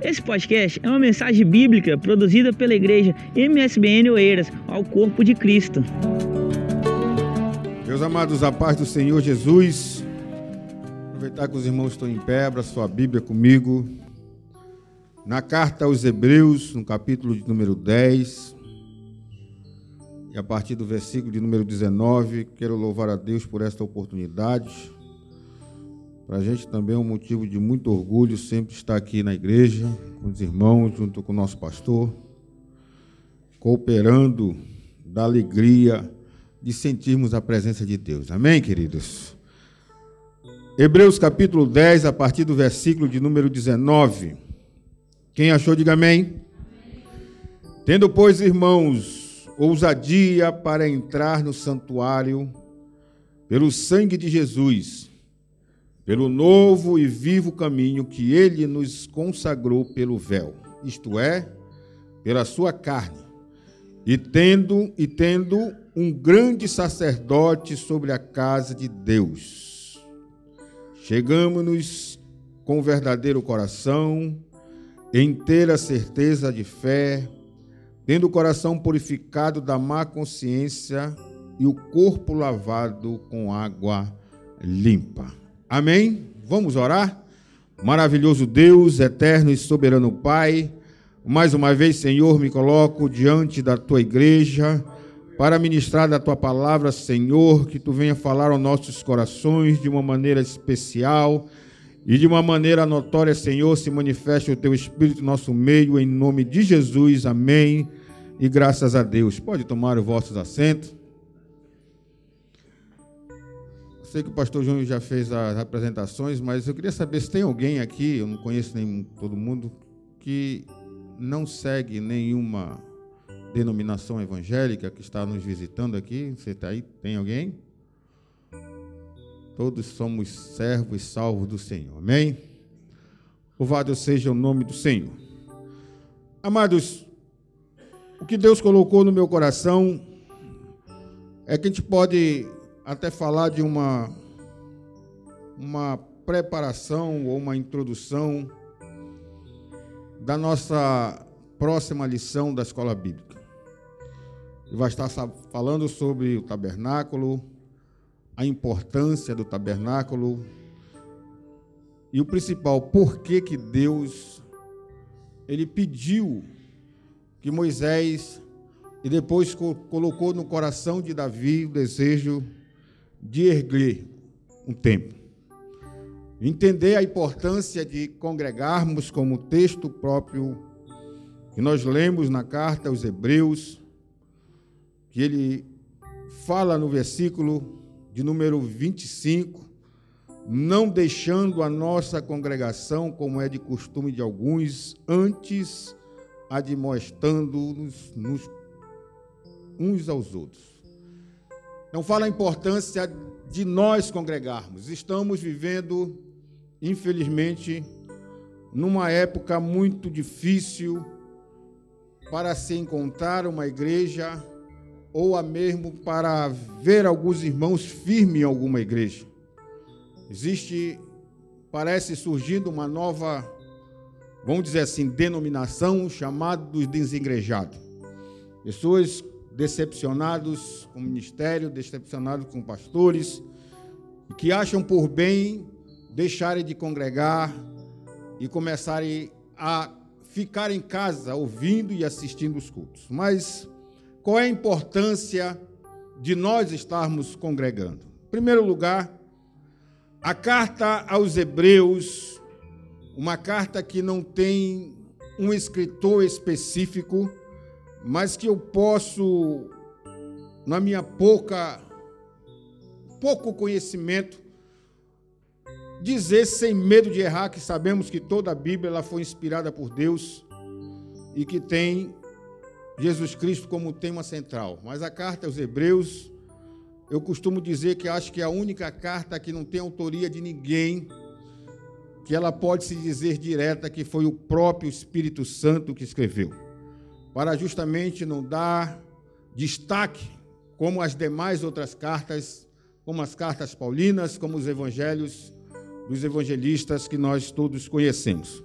Esse podcast é uma mensagem bíblica produzida pela igreja MSBN Oeiras ao corpo de Cristo. Meus amados, a paz do Senhor Jesus. Aproveitar que os irmãos estão em pé, abra sua Bíblia comigo. Na carta aos Hebreus, no capítulo de número 10, e a partir do versículo de número 19, quero louvar a Deus por esta oportunidade. Para a gente também é um motivo de muito orgulho sempre estar aqui na igreja, com os irmãos, junto com o nosso pastor, cooperando da alegria de sentirmos a presença de Deus. Amém, queridos? Hebreus capítulo 10, a partir do versículo de número 19. Quem achou, diga amém. Tendo, pois, irmãos, ousadia para entrar no santuário pelo sangue de Jesus pelo novo e vivo caminho que ele nos consagrou pelo véu, isto é, pela sua carne, e tendo e tendo um grande sacerdote sobre a casa de Deus. Chegamos-nos com verdadeiro coração, em ter a certeza de fé, tendo o coração purificado da má consciência e o corpo lavado com água limpa. Amém? Vamos orar? Maravilhoso Deus, eterno e soberano Pai, mais uma vez, Senhor, me coloco diante da tua igreja para ministrar da tua palavra, Senhor, que tu venha falar aos nossos corações de uma maneira especial e de uma maneira notória, Senhor, se manifeste o teu Espírito no nosso meio, em nome de Jesus. Amém. E graças a Deus. Pode tomar os vossos assentos. Sei que o pastor João já fez as apresentações, mas eu queria saber se tem alguém aqui, eu não conheço nem todo mundo, que não segue nenhuma denominação evangélica que está nos visitando aqui. Você está aí? Tem alguém? Todos somos servos e salvos do Senhor. Amém? Louvado seja o nome do Senhor. Amados, o que Deus colocou no meu coração é que a gente pode até falar de uma, uma preparação ou uma introdução da nossa próxima lição da escola bíblica. Vai estar falando sobre o tabernáculo, a importância do tabernáculo e o principal, por que que Deus ele pediu que Moisés e depois colocou no coração de Davi o desejo de erguer um templo. Entender a importância de congregarmos, como texto próprio que nós lemos na carta aos Hebreus, que ele fala no versículo de número 25, não deixando a nossa congregação, como é de costume de alguns, antes admoestando-nos uns aos outros não fala a importância de nós congregarmos. Estamos vivendo, infelizmente, numa época muito difícil para se encontrar uma igreja ou a mesmo para ver alguns irmãos firmes em alguma igreja. Existe, parece surgindo uma nova, vamos dizer assim, denominação chamada dos desengrejados. Pessoas decepcionados com o ministério, decepcionados com pastores, que acham por bem deixarem de congregar e começarem a ficar em casa ouvindo e assistindo os cultos. Mas qual é a importância de nós estarmos congregando? Em primeiro lugar, a carta aos Hebreus, uma carta que não tem um escritor específico, mas que eu posso, na minha pouca, pouco conhecimento, dizer sem medo de errar que sabemos que toda a Bíblia ela foi inspirada por Deus e que tem Jesus Cristo como tema central. Mas a carta aos Hebreus, eu costumo dizer que acho que é a única carta que não tem autoria de ninguém, que ela pode se dizer direta que foi o próprio Espírito Santo que escreveu para justamente não dar destaque como as demais outras cartas, como as cartas paulinas, como os evangelhos dos evangelistas que nós todos conhecemos.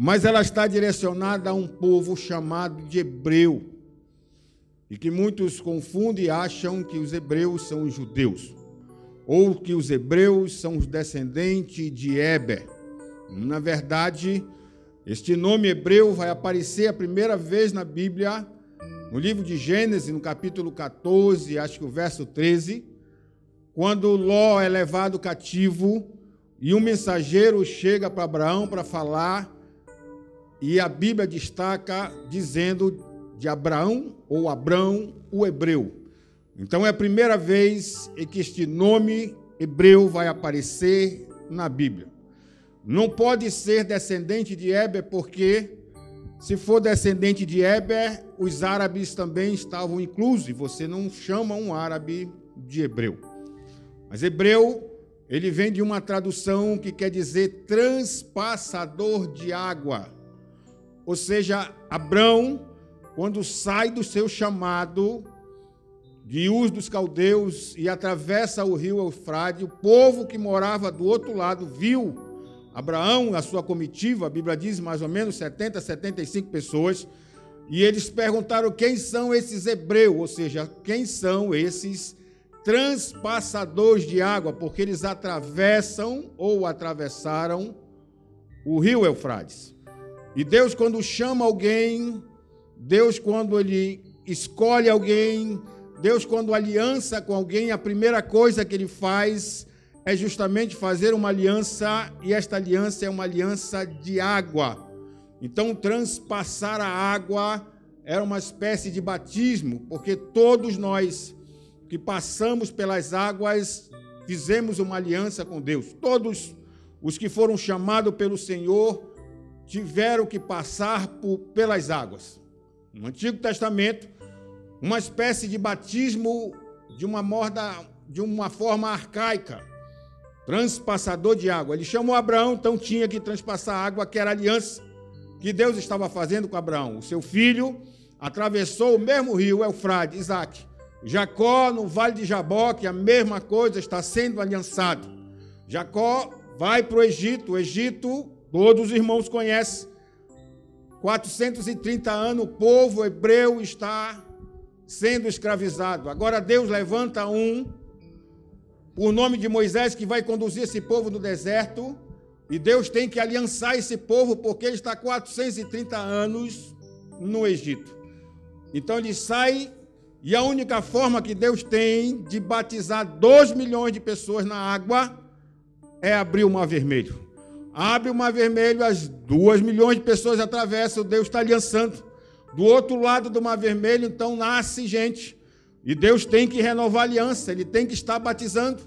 mas ela está direcionada a um povo chamado de hebreu. E que muitos confundem e acham que os hebreus são os judeus, ou que os hebreus são os descendentes de Eber. Na verdade, este nome hebreu vai aparecer a primeira vez na Bíblia, no livro de Gênesis, no capítulo 14, acho que o verso 13, quando Ló é levado cativo e um mensageiro chega para Abraão para falar, e a Bíblia destaca dizendo de Abraão ou Abrão, o hebreu. Então é a primeira vez em que este nome hebreu vai aparecer na Bíblia. Não pode ser descendente de Eber, porque se for descendente de Eber, os árabes também estavam inclusos, você não chama um árabe de hebreu. Mas hebreu, ele vem de uma tradução que quer dizer transpassador de água. Ou seja, Abrão quando sai do seu chamado de Uz dos Caldeus e atravessa o rio Eufrade, o povo que morava do outro lado viu Abraão, a sua comitiva, a Bíblia diz mais ou menos 70, 75 pessoas, e eles perguntaram quem são esses hebreus, ou seja, quem são esses transpassadores de água, porque eles atravessam ou atravessaram o rio Eufrates. E Deus, quando chama alguém, Deus, quando Ele escolhe alguém, Deus, quando aliança com alguém, a primeira coisa que Ele faz é justamente fazer uma aliança, e esta aliança é uma aliança de água. Então, transpassar a água era uma espécie de batismo, porque todos nós que passamos pelas águas fizemos uma aliança com Deus. Todos os que foram chamados pelo Senhor tiveram que passar por, pelas águas no Antigo Testamento, uma espécie de batismo de uma, morda, de uma forma arcaica, transpassador de água. Ele chamou Abraão, então tinha que transpassar água, que era a aliança que Deus estava fazendo com Abraão. O seu filho atravessou o mesmo rio, Eufrade, Isaac. Jacó, no vale de Jaboque, a mesma coisa está sendo aliançado. Jacó vai para o Egito, o Egito, todos os irmãos conhecem, 430 anos o povo hebreu está sendo escravizado. Agora Deus levanta um, por nome de Moisés, que vai conduzir esse povo no deserto. E Deus tem que aliançar esse povo, porque ele está 430 anos no Egito. Então ele sai, e a única forma que Deus tem de batizar 2 milhões de pessoas na água é abrir o mar vermelho. Abre o mar vermelho, as duas milhões de pessoas atravessam, Deus está aliançando. Do outro lado do mar vermelho, então, nasce gente. E Deus tem que renovar a aliança, ele tem que estar batizando.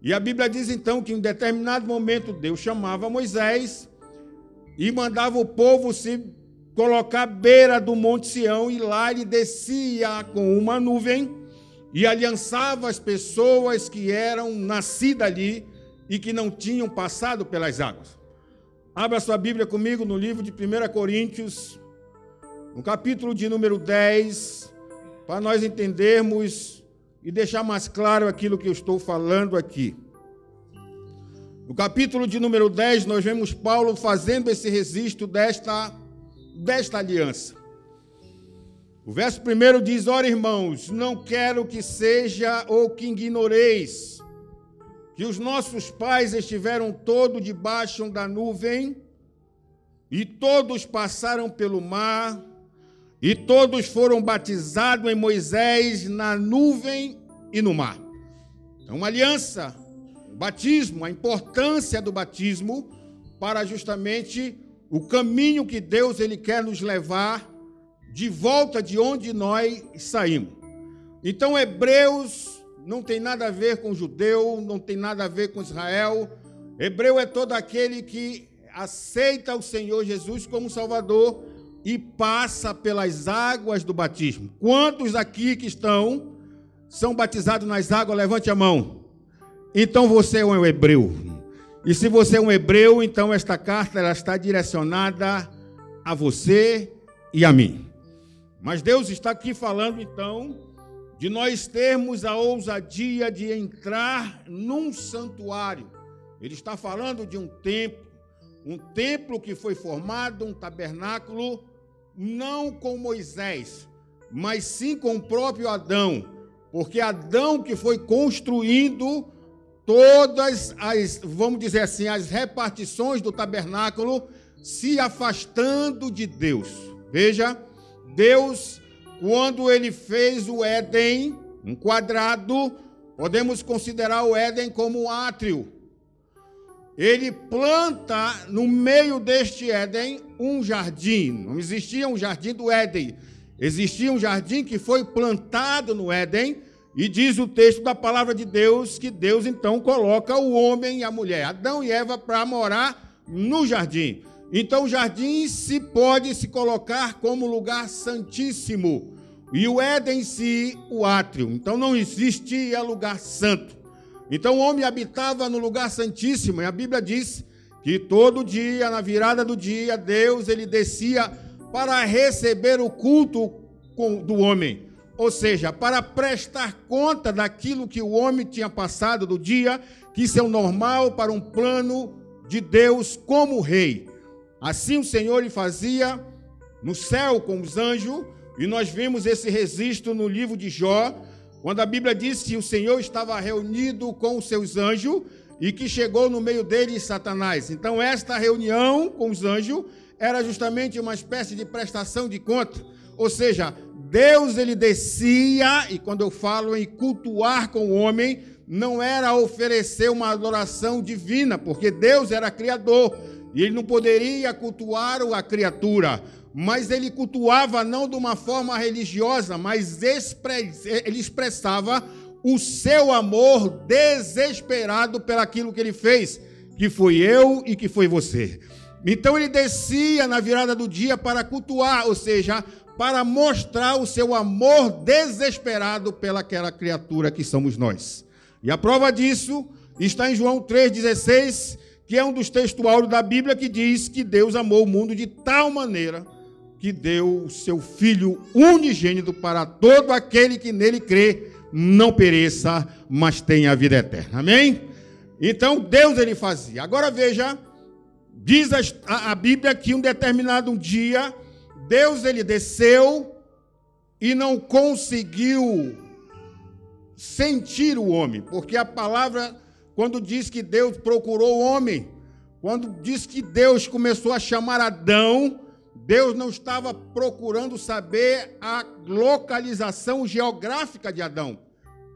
E a Bíblia diz então que em determinado momento Deus chamava Moisés e mandava o povo se colocar à beira do Monte Sião, e lá ele descia com uma nuvem e aliançava as pessoas que eram nascidas ali e que não tinham passado pelas águas. Abra sua Bíblia comigo no livro de 1 Coríntios, no capítulo de número 10, para nós entendermos e deixar mais claro aquilo que eu estou falando aqui. No capítulo de número 10, nós vemos Paulo fazendo esse registro desta, desta aliança. O verso primeiro diz: Ora, irmãos, não quero que seja ou que ignoreis que os nossos pais estiveram todos debaixo da nuvem, e todos passaram pelo mar, e todos foram batizados em Moisés na nuvem e no mar. Então, uma aliança, o batismo, a importância do batismo para justamente o caminho que Deus ele quer nos levar de volta de onde nós saímos. Então, Hebreus não tem nada a ver com judeu, não tem nada a ver com Israel. Hebreu é todo aquele que aceita o Senhor Jesus como Salvador e passa pelas águas do batismo. Quantos aqui que estão são batizados nas águas? Levante a mão. Então você é um hebreu. E se você é um hebreu, então esta carta ela está direcionada a você e a mim. Mas Deus está aqui falando então de nós termos a ousadia de entrar num santuário. Ele está falando de um templo, um templo que foi formado, um tabernáculo, não com Moisés, mas sim com o próprio Adão, porque Adão que foi construindo todas as, vamos dizer assim, as repartições do tabernáculo, se afastando de Deus. Veja, Deus, quando ele fez o Éden, um quadrado, podemos considerar o Éden como um átrio ele planta no meio deste Éden um jardim. Não existia um jardim do Éden. Existia um jardim que foi plantado no Éden. E diz o texto da palavra de Deus que Deus então coloca o homem e a mulher, Adão e Eva, para morar no jardim. Então o jardim se pode se colocar como lugar santíssimo. E o Éden em si, o átrio. Então não existia lugar santo. Então o homem habitava no lugar santíssimo, e a Bíblia diz que todo dia, na virada do dia, Deus ele descia para receber o culto do homem, ou seja, para prestar conta daquilo que o homem tinha passado do dia, que isso é o normal para um plano de Deus como rei. Assim o Senhor lhe fazia no céu com os anjos, e nós vimos esse registro no livro de Jó, quando a Bíblia diz que o Senhor estava reunido com os seus anjos e que chegou no meio deles Satanás. Então, esta reunião com os anjos era justamente uma espécie de prestação de conta. Ou seja, Deus ele descia, e quando eu falo em cultuar com o homem, não era oferecer uma adoração divina, porque Deus era criador e ele não poderia cultuar a criatura mas ele cultuava não de uma forma religiosa, mas ele expressava o seu amor desesperado pelaquilo que ele fez, que foi eu e que foi você. Então ele descia na virada do dia para cultuar, ou seja, para mostrar o seu amor desesperado pelaquela criatura que somos nós. E a prova disso está em João 3,16, que é um dos textuários da Bíblia que diz que Deus amou o mundo de tal maneira que deu o seu Filho unigênito para todo aquele que nele crê, não pereça, mas tenha a vida eterna. Amém? Então Deus ele fazia. Agora veja, diz a, a Bíblia que um determinado dia Deus ele desceu e não conseguiu sentir o homem, porque a palavra quando diz que Deus procurou o homem, quando diz que Deus começou a chamar Adão, Deus não estava procurando saber a localização geográfica de Adão,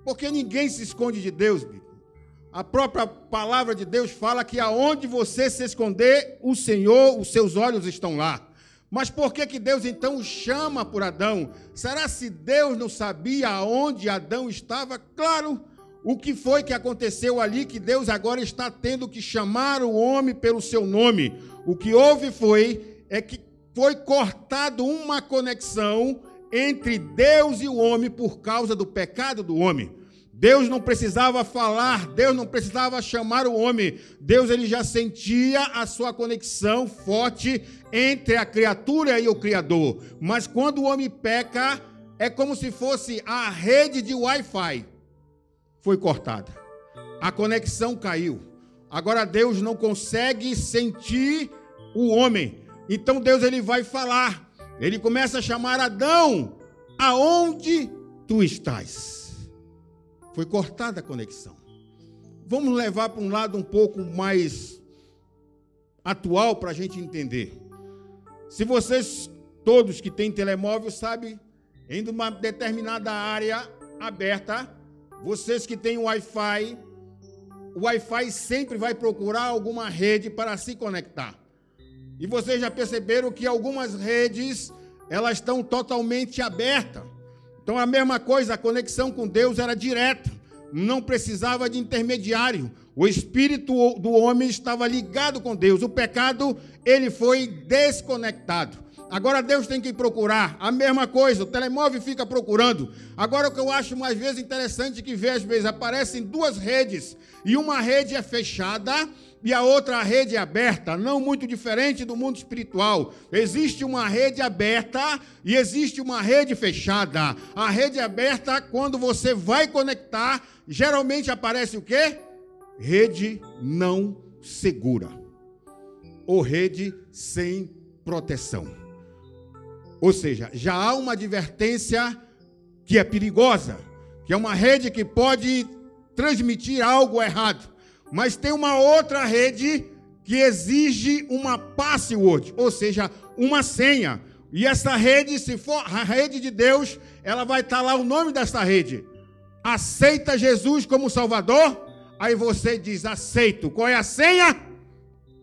porque ninguém se esconde de Deus. A própria palavra de Deus fala que aonde você se esconder, o Senhor, os seus olhos estão lá. Mas por que, que Deus então chama por Adão? Será se Deus não sabia aonde Adão estava? Claro, o que foi que aconteceu ali que Deus agora está tendo que chamar o homem pelo seu nome? O que houve foi é que foi cortado uma conexão entre Deus e o homem por causa do pecado do homem. Deus não precisava falar, Deus não precisava chamar o homem. Deus ele já sentia a sua conexão forte entre a criatura e o criador. Mas quando o homem peca, é como se fosse a rede de Wi-Fi foi cortada. A conexão caiu. Agora Deus não consegue sentir o homem. Então Deus ele vai falar. Ele começa a chamar Adão, aonde tu estás? Foi cortada a conexão. Vamos levar para um lado um pouco mais atual para a gente entender. Se vocês todos que têm telemóvel sabem, em uma determinada área aberta, vocês que têm Wi-Fi, o Wi-Fi sempre vai procurar alguma rede para se conectar. E vocês já perceberam que algumas redes, elas estão totalmente abertas. Então a mesma coisa, a conexão com Deus era direta, não precisava de intermediário. O espírito do homem estava ligado com Deus. O pecado, ele foi desconectado. Agora Deus tem que procurar a mesma coisa, o telemóvel fica procurando. Agora o que eu acho mais vezes interessante que vê às vezes aparecem duas redes e uma rede é fechada e a outra rede aberta, não muito diferente do mundo espiritual. Existe uma rede aberta e existe uma rede fechada. A rede aberta, quando você vai conectar, geralmente aparece o quê? Rede não segura. ou rede sem proteção. Ou seja, já há uma advertência que é perigosa, que é uma rede que pode transmitir algo errado. Mas tem uma outra rede que exige uma password, ou seja, uma senha. E essa rede, se for a rede de Deus, ela vai estar lá o nome dessa rede. Aceita Jesus como Salvador? Aí você diz: aceito. Qual é a senha?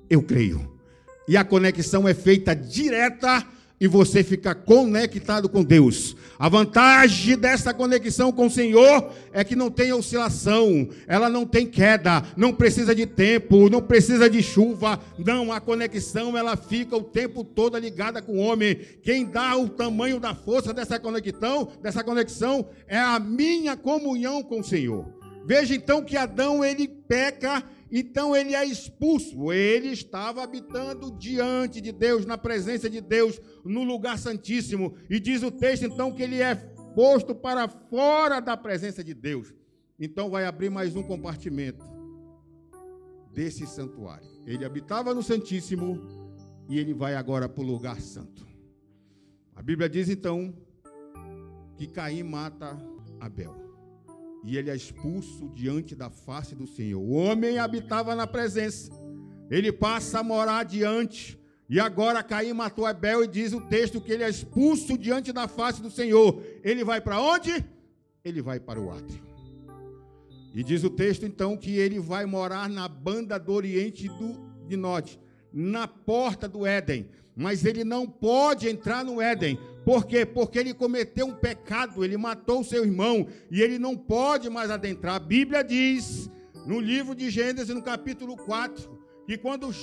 Eu creio. E a conexão é feita direta e você fica conectado com Deus. A vantagem dessa conexão com o Senhor é que não tem oscilação, ela não tem queda, não precisa de tempo, não precisa de chuva. Não, a conexão ela fica o tempo todo ligada com o homem. Quem dá o tamanho da força dessa conexão, dessa conexão é a minha comunhão com o Senhor. Veja então que Adão ele peca então ele é expulso. Ele estava habitando diante de Deus, na presença de Deus, no lugar santíssimo. E diz o texto então que ele é posto para fora da presença de Deus. Então vai abrir mais um compartimento desse santuário. Ele habitava no Santíssimo e ele vai agora para o lugar santo. A Bíblia diz então que Caim mata Abel e ele é expulso diante da face do Senhor. O homem habitava na presença, ele passa a morar diante. E agora Caim matou Abel e diz o texto que ele é expulso diante da face do Senhor. Ele vai para onde? Ele vai para o átrio. E diz o texto então que ele vai morar na banda do oriente do, de norte, na porta do Éden. Mas ele não pode entrar no Éden, por quê? Porque ele cometeu um pecado, ele matou seu irmão e ele não pode mais adentrar. A Bíblia diz, no livro de Gênesis, no capítulo 4, que quando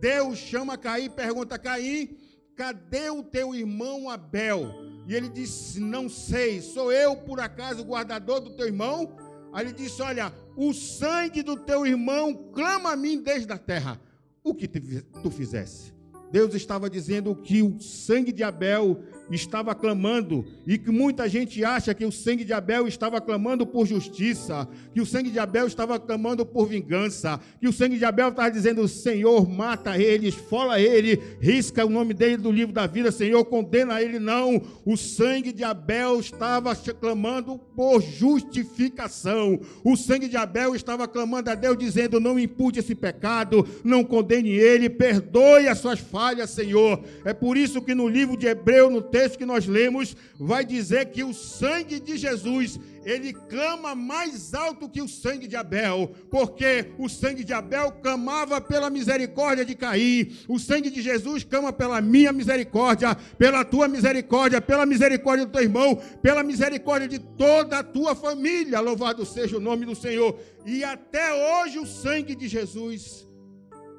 Deus chama Caim, pergunta: Caim, cadê o teu irmão Abel? E ele disse: Não sei, sou eu por acaso o guardador do teu irmão? Aí ele disse: Olha, o sangue do teu irmão clama a mim desde a terra. O que tu fizesse? Deus estava dizendo que o sangue de Abel estava clamando e que muita gente acha que o sangue de Abel estava clamando por justiça, que o sangue de Abel estava clamando por vingança, que o sangue de Abel estava dizendo: Senhor, mata ele, esfola ele, risca o nome dele do livro da vida, Senhor, condena ele. Não, o sangue de Abel estava clamando por justificação, o sangue de Abel estava clamando a Deus, dizendo: Não impute esse pecado, não condene ele, perdoe as suas falhas, Senhor. É por isso que no livro de Hebreu, no texto, que nós lemos vai dizer que o sangue de Jesus, ele clama mais alto que o sangue de Abel, porque o sangue de Abel clamava pela misericórdia de Caim, o sangue de Jesus clama pela minha misericórdia, pela tua misericórdia, pela misericórdia do teu irmão, pela misericórdia de toda a tua família. Louvado seja o nome do Senhor. E até hoje o sangue de Jesus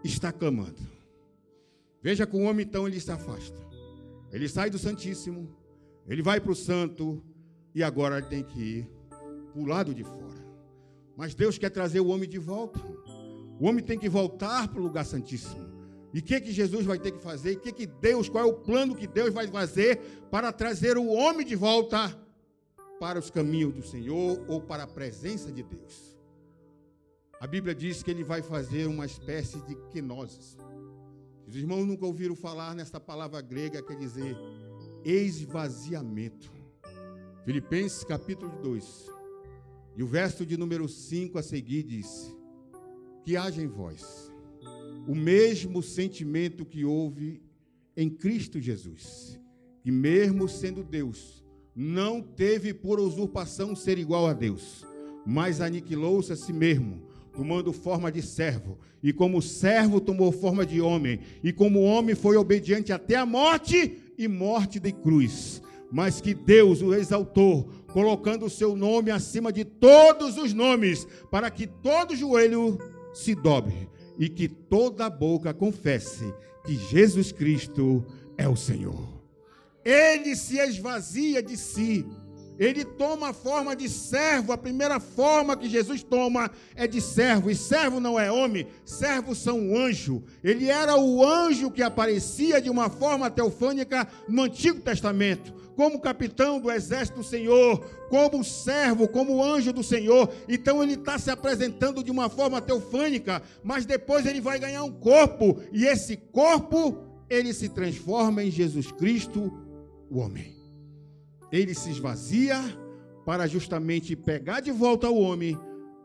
está clamando. Veja como o homem então ele se afasta. Ele sai do Santíssimo, ele vai para o Santo, e agora ele tem que ir para o lado de fora. Mas Deus quer trazer o homem de volta. O homem tem que voltar para o lugar santíssimo. E o que, que Jesus vai ter que fazer? O que, que Deus, qual é o plano que Deus vai fazer para trazer o homem de volta para os caminhos do Senhor ou para a presença de Deus? A Bíblia diz que ele vai fazer uma espécie de kenosis. Os irmãos nunca ouviram falar nessa palavra grega, quer dizer esvaziamento. Filipenses capítulo 2. E o verso de número 5 a seguir diz: Que haja em vós o mesmo sentimento que houve em Cristo Jesus, que mesmo sendo Deus, não teve por usurpação ser igual a Deus, mas aniquilou-se a si mesmo tomando forma de servo, e como servo tomou forma de homem, e como homem foi obediente até a morte e morte de cruz. Mas que Deus o exaltou, colocando o seu nome acima de todos os nomes, para que todo joelho se dobre e que toda boca confesse que Jesus Cristo é o Senhor. Ele se esvazia de si ele toma a forma de servo. A primeira forma que Jesus toma é de servo. E servo não é homem, servos são um anjo. Ele era o anjo que aparecia de uma forma teofânica no Antigo Testamento. como capitão do exército do Senhor, como servo, como anjo do Senhor. Então ele está se apresentando de uma forma teofânica, mas depois ele vai ganhar um corpo, e esse corpo ele se transforma em Jesus Cristo, o homem. Ele se esvazia para justamente pegar de volta o homem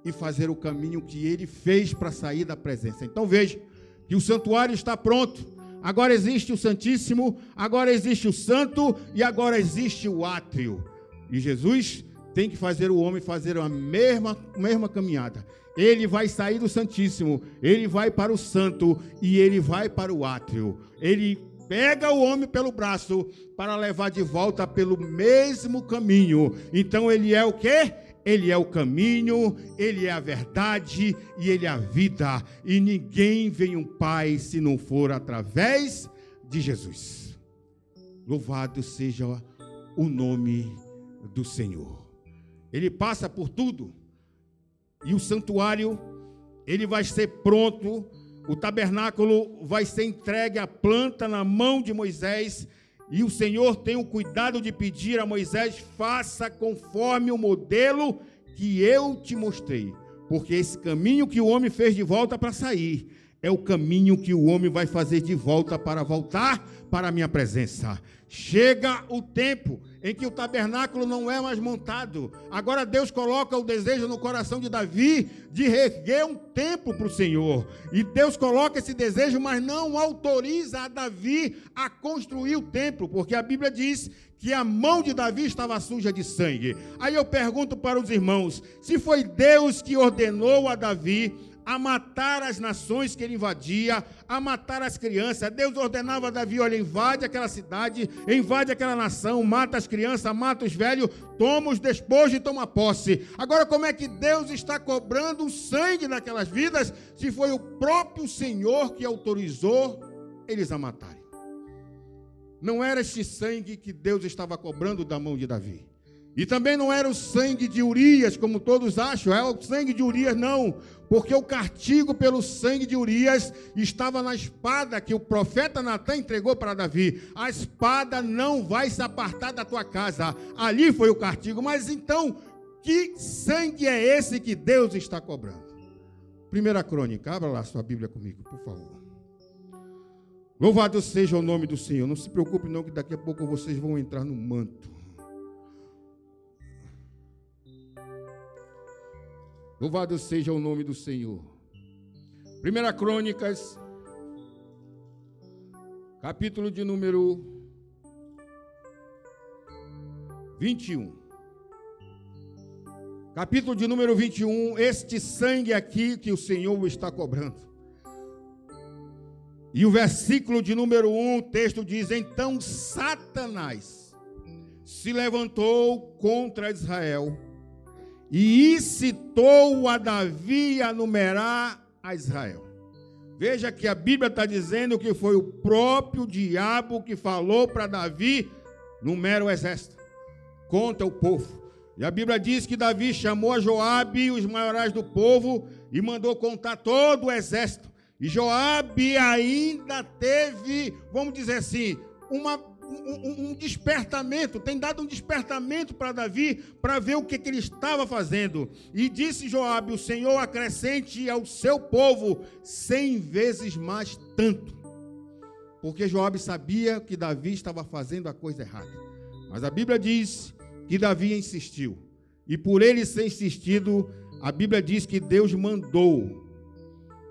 e fazer o caminho que ele fez para sair da presença. Então veja que o santuário está pronto. Agora existe o Santíssimo, agora existe o Santo e agora existe o átrio. E Jesus tem que fazer o homem fazer a mesma, mesma caminhada. Ele vai sair do Santíssimo, ele vai para o Santo e ele vai para o átrio. Ele pega o homem pelo braço para levar de volta pelo mesmo caminho. Então ele é o quê? Ele é o caminho, Ele é a verdade e Ele é a vida. E ninguém vem um Pai se não for através de Jesus. Louvado seja o nome do Senhor. Ele passa por tudo. E o santuário, ele vai ser pronto. O tabernáculo vai ser entregue à planta na mão de Moisés. E o Senhor tem o cuidado de pedir a Moisés: faça conforme o modelo que eu te mostrei. Porque esse caminho que o homem fez de volta para sair é o caminho que o homem vai fazer de volta para voltar para a minha presença. Chega o tempo em que o tabernáculo não é mais montado. Agora Deus coloca o desejo no coração de Davi de reerguer um templo para o Senhor. E Deus coloca esse desejo, mas não autoriza a Davi a construir o templo, porque a Bíblia diz que a mão de Davi estava suja de sangue. Aí eu pergunto para os irmãos: se foi Deus que ordenou a Davi a matar as nações que ele invadia, a matar as crianças. Deus ordenava a Davi: olha, invade aquela cidade, invade aquela nação, mata as crianças, mata os velhos, toma os despojos e toma posse. Agora, como é que Deus está cobrando o sangue daquelas vidas, se foi o próprio Senhor que autorizou eles a matarem? Não era este sangue que Deus estava cobrando da mão de Davi. E também não era o sangue de Urias, como todos acham, é o sangue de Urias, não, porque o castigo pelo sangue de Urias estava na espada que o profeta Natan entregou para Davi. A espada não vai se apartar da tua casa, ali foi o castigo. Mas então, que sangue é esse que Deus está cobrando? Primeira crônica, abra lá sua Bíblia comigo, por favor. Louvado seja o nome do Senhor. Não se preocupe, não, que daqui a pouco vocês vão entrar no manto. Louvado seja o nome do Senhor. Primeira Crônicas, capítulo de número 21. Capítulo de número 21, este sangue aqui que o Senhor está cobrando. E o versículo de número 1, o texto diz: Então Satanás se levantou contra Israel e incitou a Davi a numerar a Israel. Veja que a Bíblia está dizendo que foi o próprio diabo que falou para Davi: numera o exército, conta o povo. E a Bíblia diz que Davi chamou a Joabe e os maiorais do povo e mandou contar todo o exército. E Joabe ainda teve, vamos dizer assim, uma um, um, despertamento, tem dado um despertamento para Davi para ver o que, que, ele estava fazendo. E disse Joabe: O Senhor acrescente ao seu povo cem vezes mais tanto. Porque Joabe sabia que Davi estava fazendo a coisa errada. Mas a Bíblia diz que Davi insistiu. E por ele ser insistido, a Bíblia diz que Deus mandou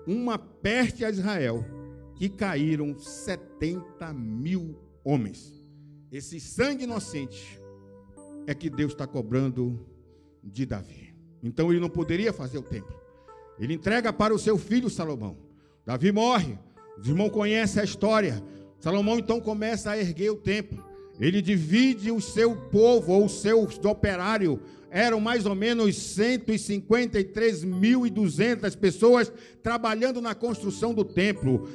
uma peste a Israel que caíram 70 mil homens. Esse sangue inocente é que Deus está cobrando de Davi. Então ele não poderia fazer o templo. Ele entrega para o seu filho Salomão. Davi morre. Os irmãos conhecem a história. Salomão então começa a erguer o templo. Ele divide o seu povo, ou os seus operários, eram mais ou menos 153.200 pessoas trabalhando na construção do templo.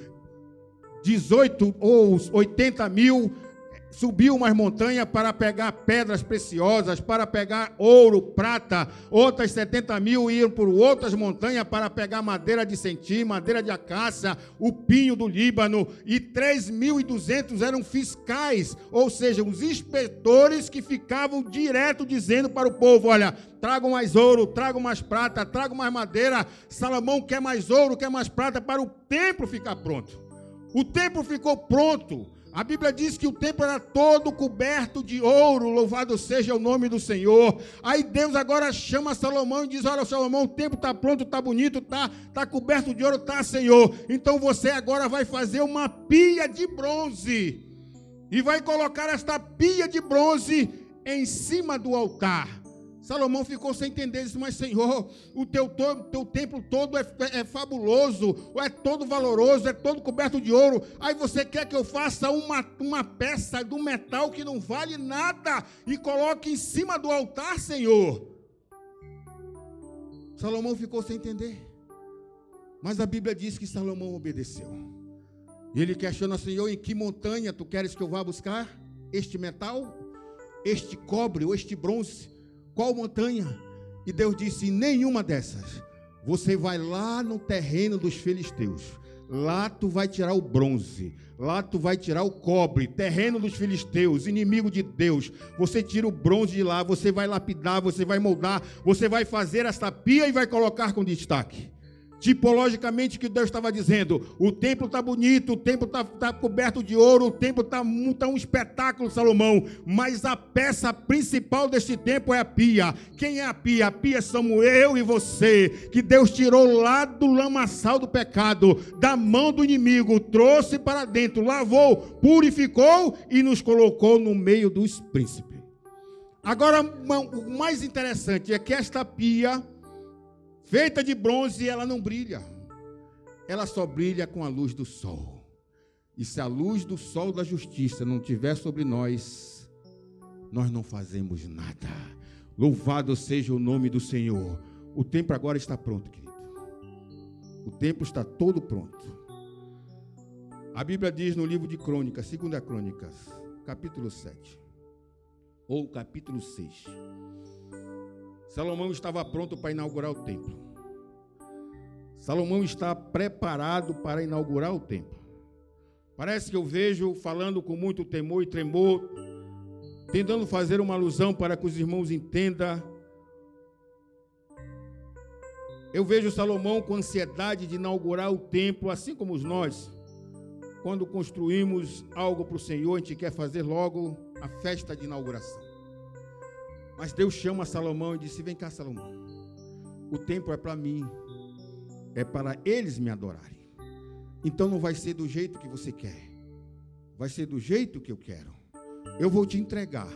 18 ou 80 mil subiu umas montanhas para pegar pedras preciosas, para pegar ouro, prata. Outras 70 mil iam por outras montanhas para pegar madeira de sentim, madeira de acácia, o pinho do Líbano. E 3.200 eram fiscais, ou seja, os inspetores que ficavam direto dizendo para o povo: olha, tragam mais ouro, tragam mais prata, tragam mais madeira. Salomão quer mais ouro, quer mais prata para o templo ficar pronto. O templo ficou pronto. A Bíblia diz que o templo era todo coberto de ouro, louvado seja o nome do Senhor. Aí Deus agora chama Salomão e diz: Olha, Salomão, o templo está pronto, está bonito, está tá coberto de ouro, está, Senhor. Então você agora vai fazer uma pia de bronze e vai colocar esta pia de bronze em cima do altar. Salomão ficou sem entender, disse, mas Senhor, o teu, teu templo todo é, é, é, fabuloso, é todo valoroso, é todo coberto de ouro. Aí você quer que eu faça uma, uma peça do metal que não vale nada e coloque em cima do altar, Senhor? Salomão ficou sem entender. Mas a Bíblia diz que Salomão obedeceu. E ele questiona, Senhor, em que montanha tu queres que eu vá buscar este metal, este cobre ou este bronze? Qual montanha? E Deus disse: nenhuma dessas. Você vai lá no terreno dos filisteus. Lá tu vai tirar o bronze, lá tu vai tirar o cobre, terreno dos filisteus, inimigo de Deus. Você tira o bronze de lá, você vai lapidar, você vai moldar, você vai fazer essa pia e vai colocar com destaque tipologicamente que Deus estava dizendo. O templo está bonito, o templo está tá coberto de ouro, o templo está tá um espetáculo, Salomão. Mas a peça principal deste templo é a pia. Quem é a pia? A pia somos eu e você, que Deus tirou lá do lamaçal do pecado, da mão do inimigo, trouxe para dentro, lavou, purificou e nos colocou no meio dos príncipes. Agora, o mais interessante é que esta pia feita de bronze, ela não brilha. Ela só brilha com a luz do sol. E se a luz do sol da justiça não tiver sobre nós, nós não fazemos nada. Louvado seja o nome do Senhor. O tempo agora está pronto, querido. O tempo está todo pronto. A Bíblia diz no livro de Crônicas, segunda Crônicas, capítulo 7, ou capítulo 6. Salomão estava pronto para inaugurar o templo. Salomão está preparado para inaugurar o templo. Parece que eu vejo falando com muito temor e tremor, tentando fazer uma alusão para que os irmãos entendam. Eu vejo Salomão com ansiedade de inaugurar o templo, assim como nós. Quando construímos algo para o Senhor, a gente quer fazer logo a festa de inauguração. Mas Deus chama Salomão e disse: Vem cá, Salomão. O templo é para mim, é para eles me adorarem. Então não vai ser do jeito que você quer, vai ser do jeito que eu quero. Eu vou te entregar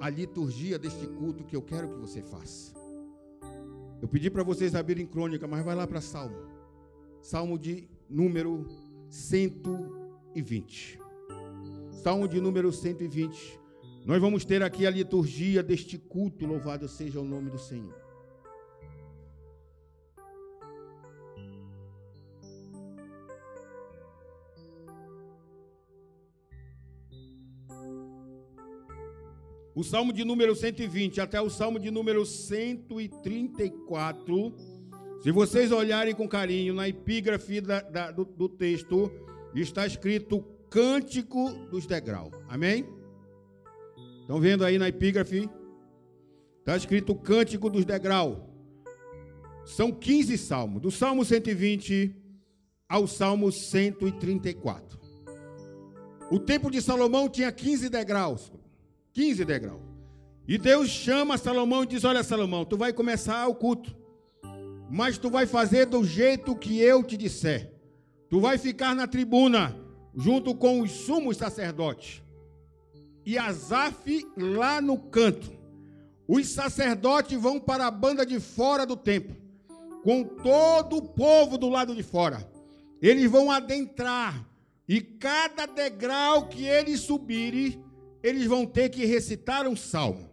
a liturgia deste culto que eu quero que você faça. Eu pedi para vocês abrirem crônica, mas vai lá para Salmo. Salmo de número 120. Salmo de número 120. Nós vamos ter aqui a liturgia deste culto, louvado seja o nome do Senhor. O Salmo de número 120 até o Salmo de número 134. Se vocês olharem com carinho na epígrafe da, da, do, do texto, está escrito Cântico dos Degraus. Amém? Estão vendo aí na epígrafe? Está escrito Cântico dos Degraus. São 15 salmos, do Salmo 120 ao Salmo 134. O templo de Salomão tinha 15 degraus. 15 degraus. E Deus chama Salomão e diz: Olha, Salomão, tu vai começar o culto, mas tu vai fazer do jeito que eu te disser. Tu vai ficar na tribuna, junto com os sumos sacerdotes e Asaf lá no canto. Os sacerdotes vão para a banda de fora do templo, com todo o povo do lado de fora. Eles vão adentrar, e cada degrau que eles subirem, eles vão ter que recitar um salmo.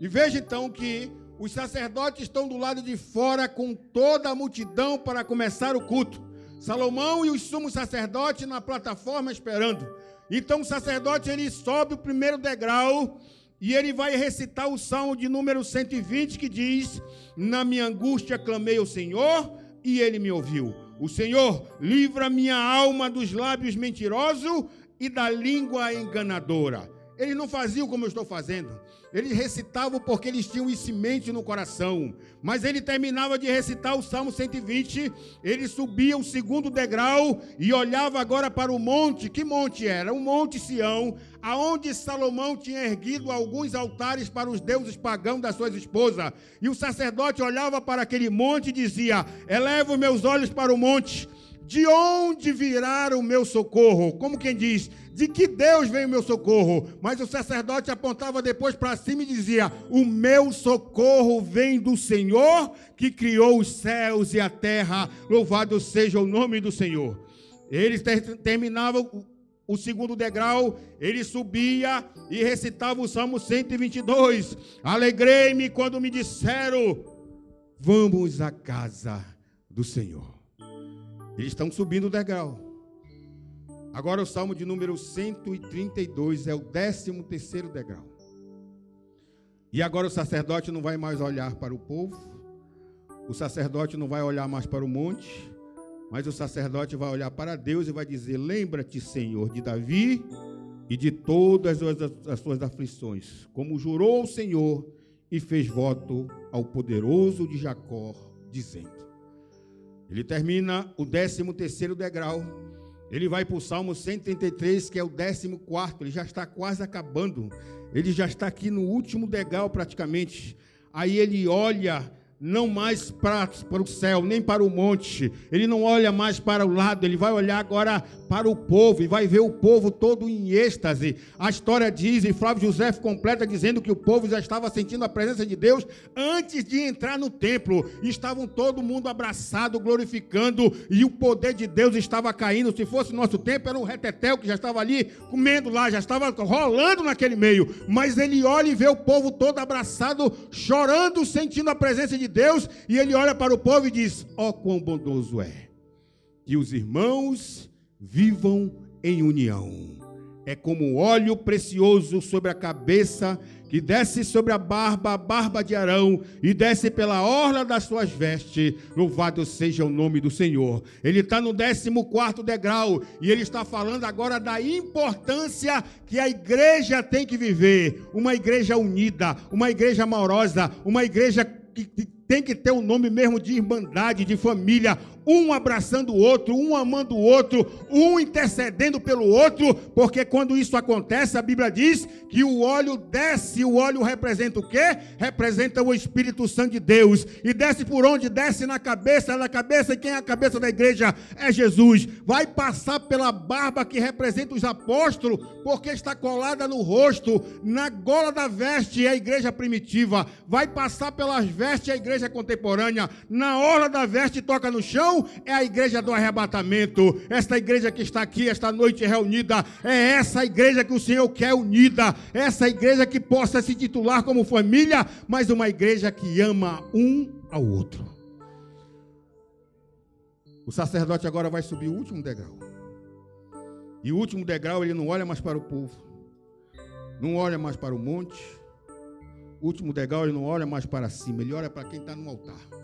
E veja então que os sacerdotes estão do lado de fora com toda a multidão para começar o culto. Salomão e os sumos sacerdotes na plataforma esperando. Então o sacerdote ele sobe o primeiro degrau e ele vai recitar o salmo de número 120 que diz: Na minha angústia clamei ao Senhor e ele me ouviu. O Senhor livra minha alma dos lábios mentirosos e da língua enganadora. Eles não faziam como eu estou fazendo. Eles recitavam porque eles tinham isso em mente no coração. Mas ele terminava de recitar o Salmo 120, ele subia o segundo degrau e olhava agora para o monte. Que monte era? O Monte Sião, aonde Salomão tinha erguido alguns altares para os deuses pagãos das suas esposas. E o sacerdote olhava para aquele monte e dizia: Elevo meus olhos para o monte de onde virá o meu socorro? Como quem diz, de que Deus vem o meu socorro? Mas o sacerdote apontava depois para cima e dizia: O meu socorro vem do Senhor que criou os céus e a terra. Louvado seja o nome do Senhor. Eles terminavam o segundo degrau, ele subia e recitava o Salmo 122. Alegrei-me quando me disseram: Vamos à casa do Senhor. Eles estão subindo o degrau. Agora o salmo de número 132 é o 13 terceiro degrau. E agora o sacerdote não vai mais olhar para o povo, o sacerdote não vai olhar mais para o monte, mas o sacerdote vai olhar para Deus e vai dizer: Lembra-te, Senhor, de Davi e de todas as suas aflições, como jurou o Senhor e fez voto ao poderoso de Jacó, dizendo: ele termina o 13 terceiro degrau. Ele vai para o Salmo 133, que é o 14. Ele já está quase acabando. Ele já está aqui no último degrau praticamente. Aí ele olha não mais para, para o céu, nem para o monte. Ele não olha mais para o lado, ele vai olhar agora para o povo e vai ver o povo todo em êxtase. A história diz, e Flávio José completa dizendo que o povo já estava sentindo a presença de Deus antes de entrar no templo. estavam todo mundo abraçado, glorificando, e o poder de Deus estava caindo. Se fosse nosso tempo, era um retetel que já estava ali comendo lá, já estava rolando naquele meio. Mas ele olha e vê o povo todo abraçado, chorando, sentindo a presença de Deus, e ele olha para o povo e diz: Ó oh, quão bondoso é que os irmãos vivam em união. É como óleo precioso sobre a cabeça, que desce sobre a barba, a barba de Arão, e desce pela orla das suas vestes. Louvado seja o nome do Senhor. Ele está no 14 degrau, e ele está falando agora da importância que a igreja tem que viver. Uma igreja unida, uma igreja amorosa, uma igreja que tem que ter o um nome mesmo de irmandade, de família, um abraçando o outro, um amando o outro, um intercedendo pelo outro, porque quando isso acontece, a Bíblia diz que o óleo desce, o óleo representa o quê? Representa o Espírito Santo de Deus, e desce por onde? Desce na cabeça, na cabeça, e quem é a cabeça da igreja? É Jesus. Vai passar pela barba que representa os apóstolos, porque está colada no rosto, na gola da veste, é a igreja primitiva. Vai passar pelas vestes, a igreja contemporânea, na hora da veste toca no chão, é a igreja do arrebatamento. Esta igreja que está aqui esta noite reunida, é essa igreja que o Senhor quer unida, essa igreja que possa se titular como família, mas uma igreja que ama um ao outro. O sacerdote agora vai subir o último degrau. E o último degrau ele não olha mais para o povo, não olha mais para o monte, último degrau, ele não olha mais para cima, ele olha para quem está no altar.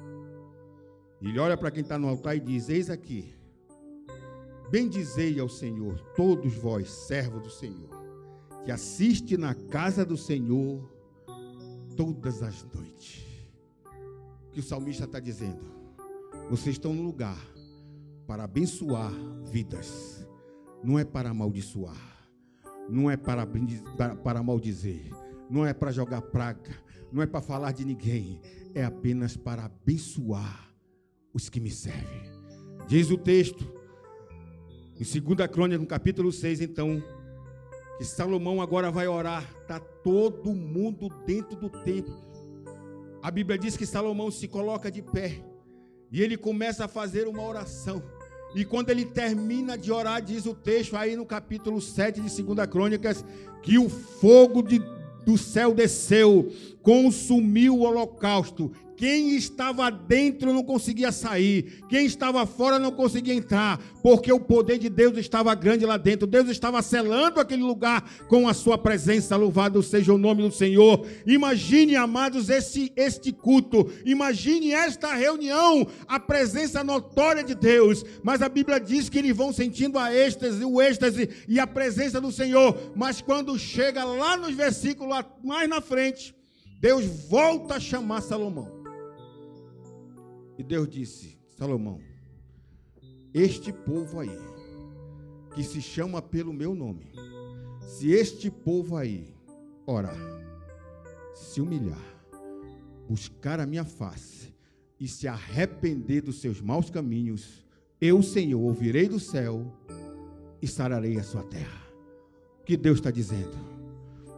Ele olha para quem está no altar e diz: Eis aqui, bendizei ao Senhor, todos vós, servos do Senhor, que assiste na casa do Senhor todas as noites. O que o salmista está dizendo? Vocês estão no lugar para abençoar vidas, não é para amaldiçoar, não é para, para, para maldizer não é para jogar praga, não é para falar de ninguém, é apenas para abençoar os que me servem. Diz o texto, em 2 Crônica, no capítulo 6, então, que Salomão agora vai orar, está todo mundo dentro do templo. A Bíblia diz que Salomão se coloca de pé e ele começa a fazer uma oração. E quando ele termina de orar, diz o texto aí no capítulo 7 de 2 Crônicas, que o fogo de do céu desceu, consumiu o holocausto quem estava dentro não conseguia sair, quem estava fora não conseguia entrar, porque o poder de Deus estava grande lá dentro. Deus estava selando aquele lugar com a sua presença. Louvado seja o nome do Senhor. Imagine, amados, esse este culto. Imagine esta reunião, a presença notória de Deus. Mas a Bíblia diz que eles vão sentindo a êxtase, o êxtase e a presença do Senhor. Mas quando chega lá nos versículos mais na frente, Deus volta a chamar Salomão. E Deus disse: Salomão, este povo aí, que se chama pelo meu nome, se este povo aí orar, se humilhar, buscar a minha face e se arrepender dos seus maus caminhos, eu, Senhor, ouvirei do céu e sararei a sua terra. O que Deus está dizendo?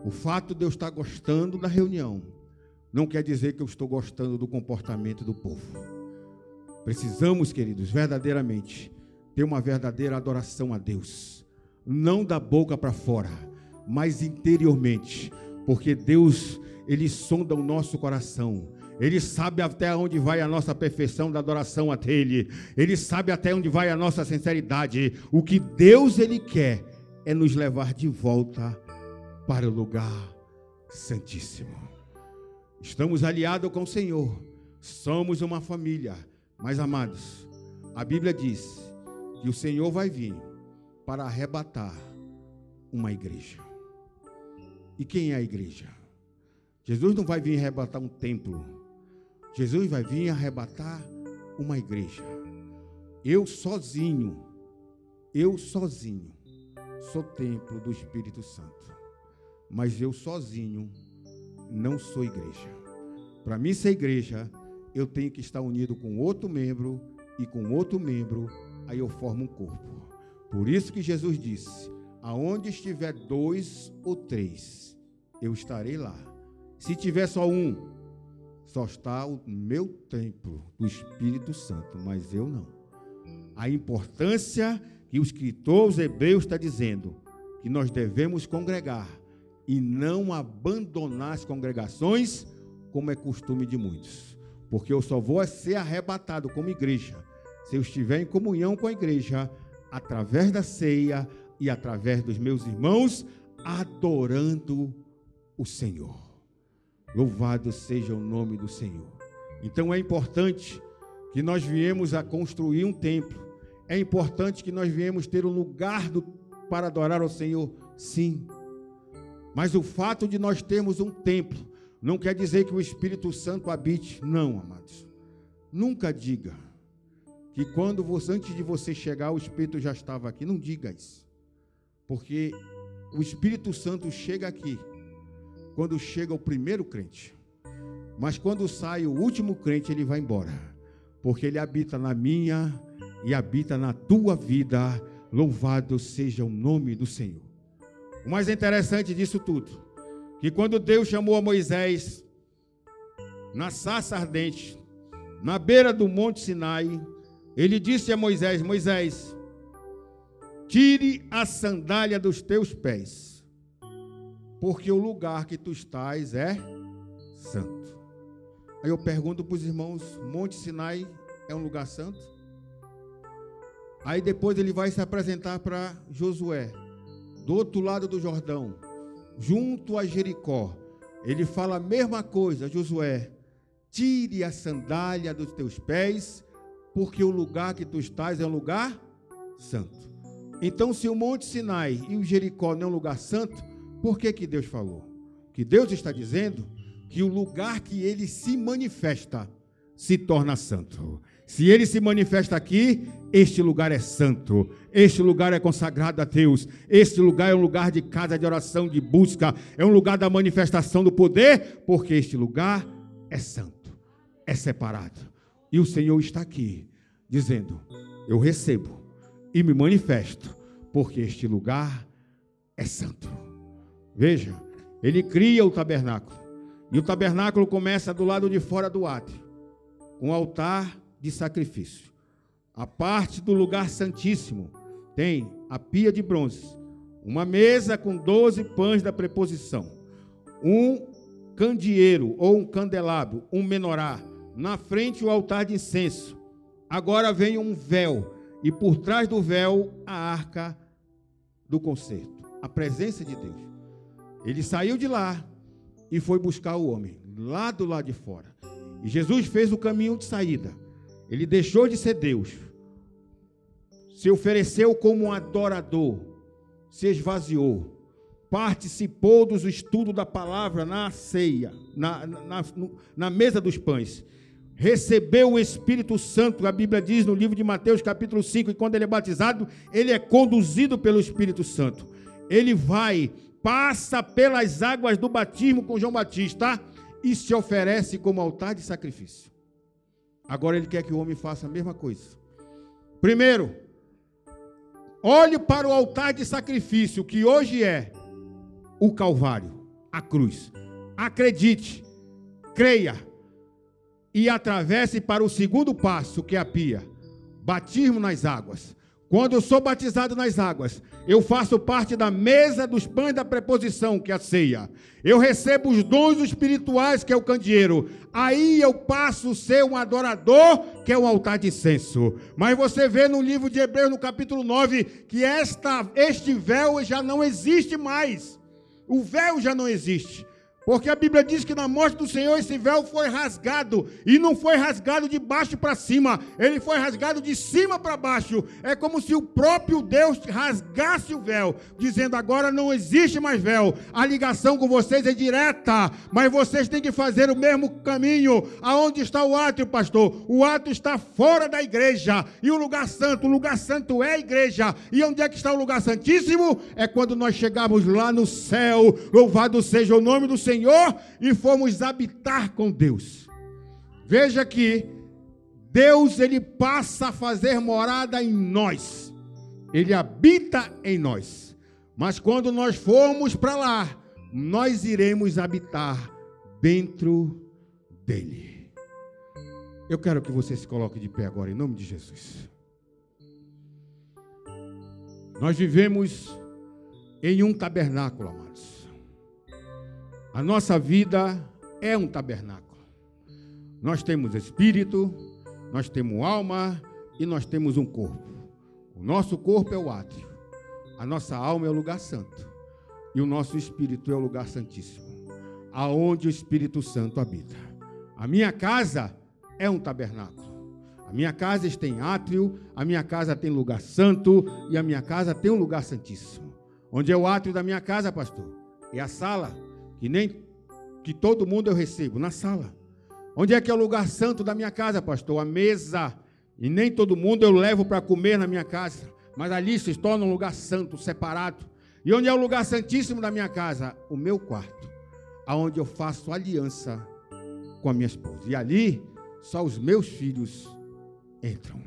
O fato de eu estar gostando da reunião não quer dizer que eu estou gostando do comportamento do povo. Precisamos, queridos, verdadeiramente ter uma verdadeira adoração a Deus, não da boca para fora, mas interiormente, porque Deus, ele sonda o nosso coração. Ele sabe até onde vai a nossa perfeição da adoração a Ele. Ele sabe até onde vai a nossa sinceridade. O que Deus ele quer é nos levar de volta para o lugar santíssimo. Estamos aliados com o Senhor. Somos uma família. Mas, amados, a Bíblia diz que o Senhor vai vir para arrebatar uma igreja. E quem é a igreja? Jesus não vai vir arrebatar um templo. Jesus vai vir arrebatar uma igreja. Eu sozinho, eu sozinho, sou templo do Espírito Santo. Mas eu sozinho não sou igreja. Para mim ser igreja, eu tenho que estar unido com outro membro e com outro membro, aí eu formo um corpo. Por isso que Jesus disse: aonde estiver dois ou três, eu estarei lá. Se tiver só um, só está o meu templo do Espírito Santo, mas eu não. A importância que o escritor os Hebreus está dizendo que nós devemos congregar e não abandonar as congregações, como é costume de muitos. Porque eu só vou ser arrebatado como igreja se eu estiver em comunhão com a igreja, através da ceia e através dos meus irmãos, adorando o Senhor. Louvado seja o nome do Senhor. Então é importante que nós viemos a construir um templo. É importante que nós viemos ter um lugar do, para adorar ao Senhor, sim. Mas o fato de nós termos um templo não quer dizer que o Espírito Santo habite, não, amados. Nunca diga que quando você, antes de você chegar, o Espírito já estava aqui. Não diga isso. Porque o Espírito Santo chega aqui quando chega o primeiro crente. Mas quando sai o último crente, ele vai embora. Porque ele habita na minha e habita na tua vida. Louvado seja o nome do Senhor. O mais interessante disso tudo que quando Deus chamou a Moisés na sarça ardente, na beira do monte Sinai, ele disse a Moisés: Moisés, tire a sandália dos teus pés, porque o lugar que tu estás é santo. Aí eu pergunto para os irmãos: Monte Sinai é um lugar santo? Aí depois ele vai se apresentar para Josué, do outro lado do Jordão junto a Jericó. Ele fala a mesma coisa, Josué: tire a sandália dos teus pés, porque o lugar que tu estás é um lugar santo. Então, se o Monte Sinai e o Jericó não é um lugar santo, por que que Deus falou? Que Deus está dizendo que o lugar que ele se manifesta se torna santo. Se ele se manifesta aqui, este lugar é santo, este lugar é consagrado a Deus, este lugar é um lugar de casa de oração, de busca, é um lugar da manifestação do poder, porque este lugar é santo, é separado. E o Senhor está aqui, dizendo: Eu recebo e me manifesto, porque este lugar é santo. Veja, ele cria o tabernáculo, e o tabernáculo começa do lado de fora do átrio, um altar de sacrifício. A parte do lugar santíssimo tem a pia de bronze, uma mesa com doze pães da preposição, um candeeiro ou um candelabro, um menorá, na frente o altar de incenso. Agora vem um véu, e por trás do véu a arca do concerto, a presença de Deus. Ele saiu de lá e foi buscar o homem, lá do lado de fora. E Jesus fez o caminho de saída. Ele deixou de ser Deus, se ofereceu como um adorador, se esvaziou, participou do estudo da palavra na ceia, na, na, na mesa dos pães recebeu o Espírito Santo, a Bíblia diz no livro de Mateus, capítulo 5, e quando ele é batizado, ele é conduzido pelo Espírito Santo. Ele vai, passa pelas águas do batismo com João Batista e se oferece como altar de sacrifício. Agora ele quer que o homem faça a mesma coisa. Primeiro, olhe para o altar de sacrifício que hoje é o Calvário, a cruz. Acredite, creia e atravesse para o segundo passo, que é a pia. Batismo nas águas. Quando eu sou batizado nas águas, eu faço parte da mesa dos pães da preposição, que é a ceia. Eu recebo os dons espirituais, que é o candeeiro. Aí eu passo a ser um adorador, que é o altar de incenso. Mas você vê no livro de Hebreus, no capítulo 9, que esta, este véu já não existe mais. O véu já não existe. Porque a Bíblia diz que na morte do Senhor esse véu foi rasgado. E não foi rasgado de baixo para cima. Ele foi rasgado de cima para baixo. É como se o próprio Deus rasgasse o véu. Dizendo agora não existe mais véu. A ligação com vocês é direta. Mas vocês têm que fazer o mesmo caminho. Aonde está o átrio, pastor? O átrio está fora da igreja. E o lugar santo? O lugar santo é a igreja. E onde é que está o lugar santíssimo? É quando nós chegarmos lá no céu. Louvado seja o nome do Senhor Senhor e fomos habitar com Deus. Veja que Deus ele passa a fazer morada em nós. Ele habita em nós. Mas quando nós formos para lá, nós iremos habitar dentro dele. Eu quero que você se coloque de pé agora em nome de Jesus. Nós vivemos em um tabernáculo, amados. A nossa vida é um tabernáculo. Nós temos espírito, nós temos alma e nós temos um corpo. O nosso corpo é o átrio, a nossa alma é o lugar santo e o nosso espírito é o lugar santíssimo, aonde o Espírito Santo habita. A minha casa é um tabernáculo. A minha casa tem átrio, a minha casa tem lugar santo e a minha casa tem um lugar santíssimo. Onde é o átrio da minha casa, pastor? É a sala que nem que todo mundo eu recebo na sala. Onde é que é o lugar santo da minha casa, pastor? A mesa. E nem todo mundo eu levo para comer na minha casa, mas ali se torna um lugar santo, separado. E onde é o lugar santíssimo da minha casa? O meu quarto, aonde eu faço aliança com a minha esposa. E ali só os meus filhos entram.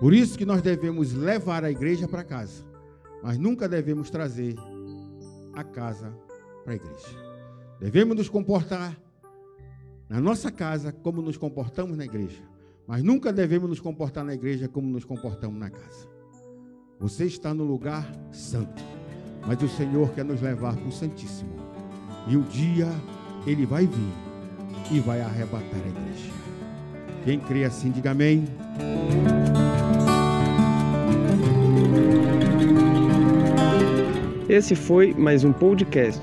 Por isso que nós devemos levar a igreja para casa, mas nunca devemos trazer a casa para a igreja. Devemos nos comportar na nossa casa como nos comportamos na igreja, mas nunca devemos nos comportar na igreja como nos comportamos na casa. Você está no lugar santo, mas o Senhor quer nos levar para o Santíssimo. E o dia ele vai vir e vai arrebatar a igreja. Quem crê assim, diga amém. Esse foi mais um podcast,